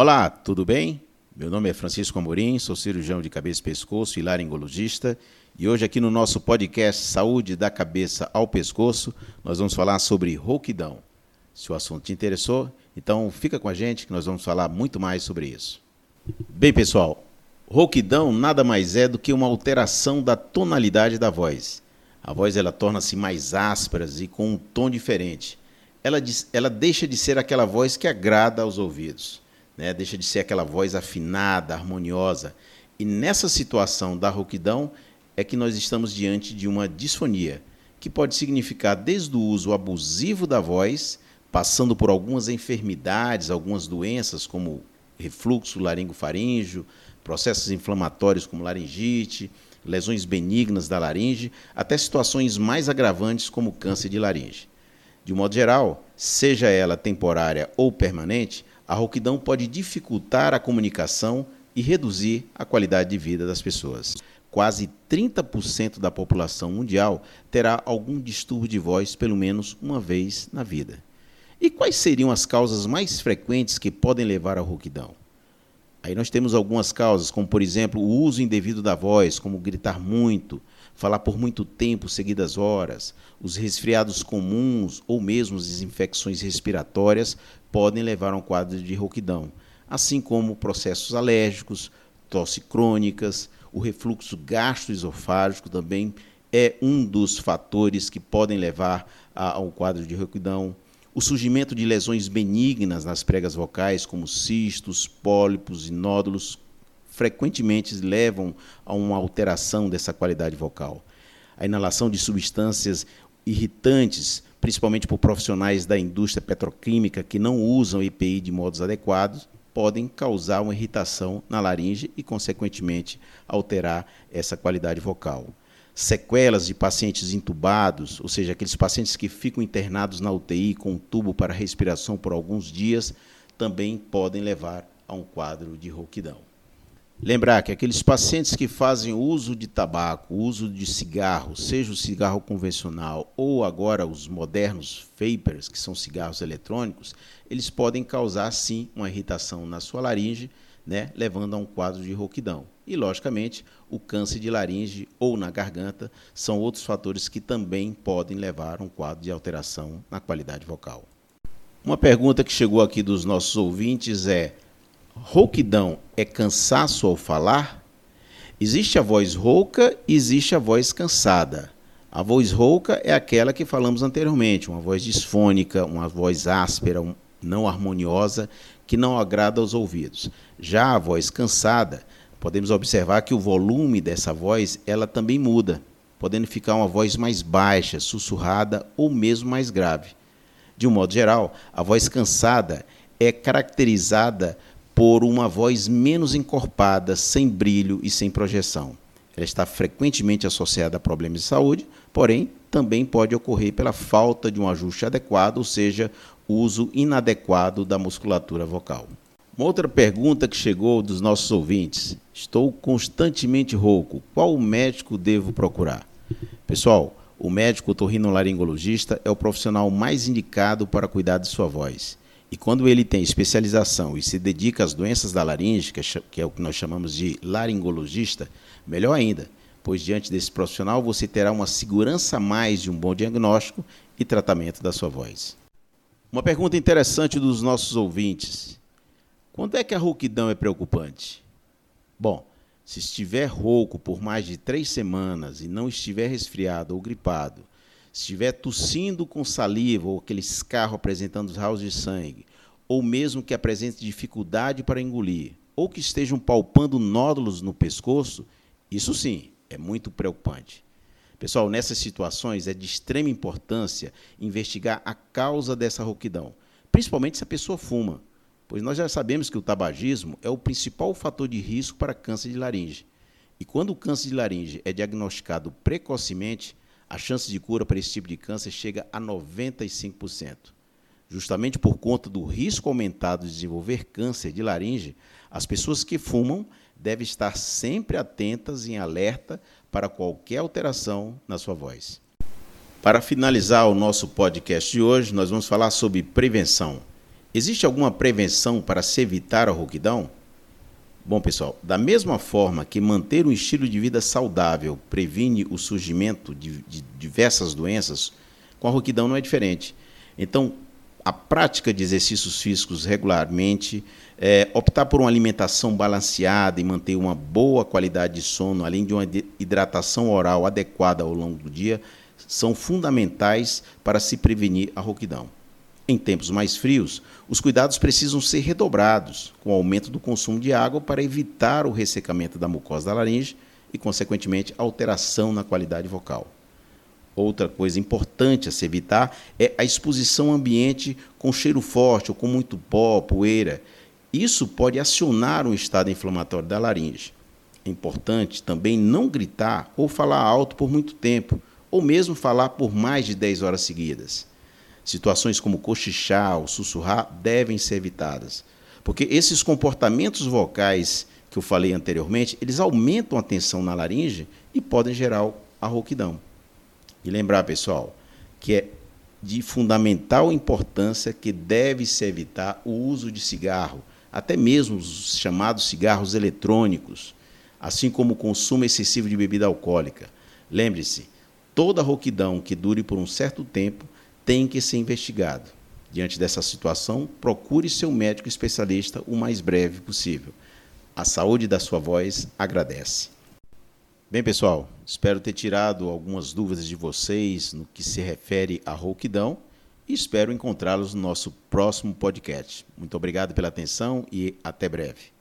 Olá, tudo bem? Meu nome é Francisco Amorim, sou cirurgião de cabeça e pescoço e laringologista. E hoje aqui no nosso podcast Saúde da Cabeça ao Pescoço, nós vamos falar sobre rouquidão. Se o assunto te interessou, então fica com a gente que nós vamos falar muito mais sobre isso. Bem, pessoal, rouquidão nada mais é do que uma alteração da tonalidade da voz. A voz ela torna-se mais áspera e com um tom diferente. Ela, ela deixa de ser aquela voz que agrada aos ouvidos né? deixa de ser aquela voz afinada, harmoniosa. E nessa situação da rouquidão é que nós estamos diante de uma disfonia, que pode significar desde o uso abusivo da voz, passando por algumas enfermidades, algumas doenças como refluxo laringofaríngeo, processos inflamatórios como laringite, lesões benignas da laringe, até situações mais agravantes como câncer de laringe. De um modo geral, seja ela temporária ou permanente, a rouquidão pode dificultar a comunicação e reduzir a qualidade de vida das pessoas. Quase 30% da população mundial terá algum distúrbio de voz pelo menos uma vez na vida. E quais seriam as causas mais frequentes que podem levar à rouquidão? Aí nós temos algumas causas, como por exemplo o uso indevido da voz, como gritar muito, falar por muito tempo, seguidas horas, os resfriados comuns ou mesmo as infecções respiratórias podem levar a um quadro de rouquidão, assim como processos alérgicos, tosse crônicas, o refluxo gastroesofágico também é um dos fatores que podem levar ao quadro de rouquidão. O surgimento de lesões benignas nas pregas vocais, como cistos, pólipos e nódulos, frequentemente levam a uma alteração dessa qualidade vocal. A inalação de substâncias irritantes, principalmente por profissionais da indústria petroquímica que não usam EPI de modos adequados, podem causar uma irritação na laringe e, consequentemente, alterar essa qualidade vocal. Sequelas de pacientes intubados, ou seja, aqueles pacientes que ficam internados na UTI com um tubo para respiração por alguns dias, também podem levar a um quadro de rouquidão. Lembrar que aqueles pacientes que fazem uso de tabaco, uso de cigarro, seja o cigarro convencional ou agora os modernos vapers, que são cigarros eletrônicos, eles podem causar sim uma irritação na sua laringe, né, levando a um quadro de rouquidão. E, logicamente, o câncer de laringe ou na garganta são outros fatores que também podem levar a um quadro de alteração na qualidade vocal. Uma pergunta que chegou aqui dos nossos ouvintes é: rouquidão é cansaço ao falar? Existe a voz rouca e existe a voz cansada. A voz rouca é aquela que falamos anteriormente, uma voz disfônica, uma voz áspera, não harmoniosa, que não agrada aos ouvidos. Já a voz cansada, podemos observar que o volume dessa voz ela também muda, podendo ficar uma voz mais baixa, sussurrada ou mesmo mais grave. De um modo geral, a voz cansada é caracterizada por uma voz menos encorpada, sem brilho e sem projeção. Ela está frequentemente associada a problemas de saúde, porém também pode ocorrer pela falta de um ajuste adequado, ou seja, uso inadequado da musculatura vocal. Uma outra pergunta que chegou dos nossos ouvintes: Estou constantemente rouco, qual médico devo procurar? Pessoal, o médico otorrinolaringologista é o profissional mais indicado para cuidar de sua voz. E quando ele tem especialização e se dedica às doenças da laringe, que é o que nós chamamos de laringologista, melhor ainda, pois diante desse profissional você terá uma segurança mais de um bom diagnóstico e tratamento da sua voz. Uma pergunta interessante dos nossos ouvintes: quando é que a rouquidão é preocupante? Bom, se estiver rouco por mais de três semanas e não estiver resfriado ou gripado, se estiver tossindo com saliva ou aquele escarro apresentando os raios de sangue, ou mesmo que apresente dificuldade para engolir, ou que estejam palpando nódulos no pescoço, isso sim é muito preocupante. Pessoal, nessas situações é de extrema importância investigar a causa dessa rouquidão, principalmente se a pessoa fuma, pois nós já sabemos que o tabagismo é o principal fator de risco para câncer de laringe. E quando o câncer de laringe é diagnosticado precocemente, a chance de cura para esse tipo de câncer chega a 95%. Justamente por conta do risco aumentado de desenvolver câncer de laringe, as pessoas que fumam devem estar sempre atentas e em alerta para qualquer alteração na sua voz. Para finalizar o nosso podcast de hoje, nós vamos falar sobre prevenção. Existe alguma prevenção para se evitar a rouquidão? Bom, pessoal, da mesma forma que manter um estilo de vida saudável previne o surgimento de, de diversas doenças, com a rouquidão não é diferente. Então, a prática de exercícios físicos regularmente, é, optar por uma alimentação balanceada e manter uma boa qualidade de sono, além de uma hidratação oral adequada ao longo do dia, são fundamentais para se prevenir a rouquidão. Em tempos mais frios, os cuidados precisam ser redobrados, com o aumento do consumo de água para evitar o ressecamento da mucosa da laringe e, consequentemente, alteração na qualidade vocal. Outra coisa importante a se evitar é a exposição a ambiente com cheiro forte ou com muito pó, poeira. Isso pode acionar um estado inflamatório da laringe. É importante também não gritar ou falar alto por muito tempo, ou mesmo falar por mais de 10 horas seguidas. Situações como cochichar ou sussurrar devem ser evitadas, porque esses comportamentos vocais que eu falei anteriormente, eles aumentam a tensão na laringe e podem gerar a rouquidão. E lembrar, pessoal, que é de fundamental importância que deve-se evitar o uso de cigarro, até mesmo os chamados cigarros eletrônicos, assim como o consumo excessivo de bebida alcoólica. Lembre-se, toda rouquidão que dure por um certo tempo tem que ser investigado. Diante dessa situação, procure seu médico especialista o mais breve possível. A saúde da sua voz agradece. Bem, pessoal, espero ter tirado algumas dúvidas de vocês no que se refere à rouquidão e espero encontrá-los no nosso próximo podcast. Muito obrigado pela atenção e até breve.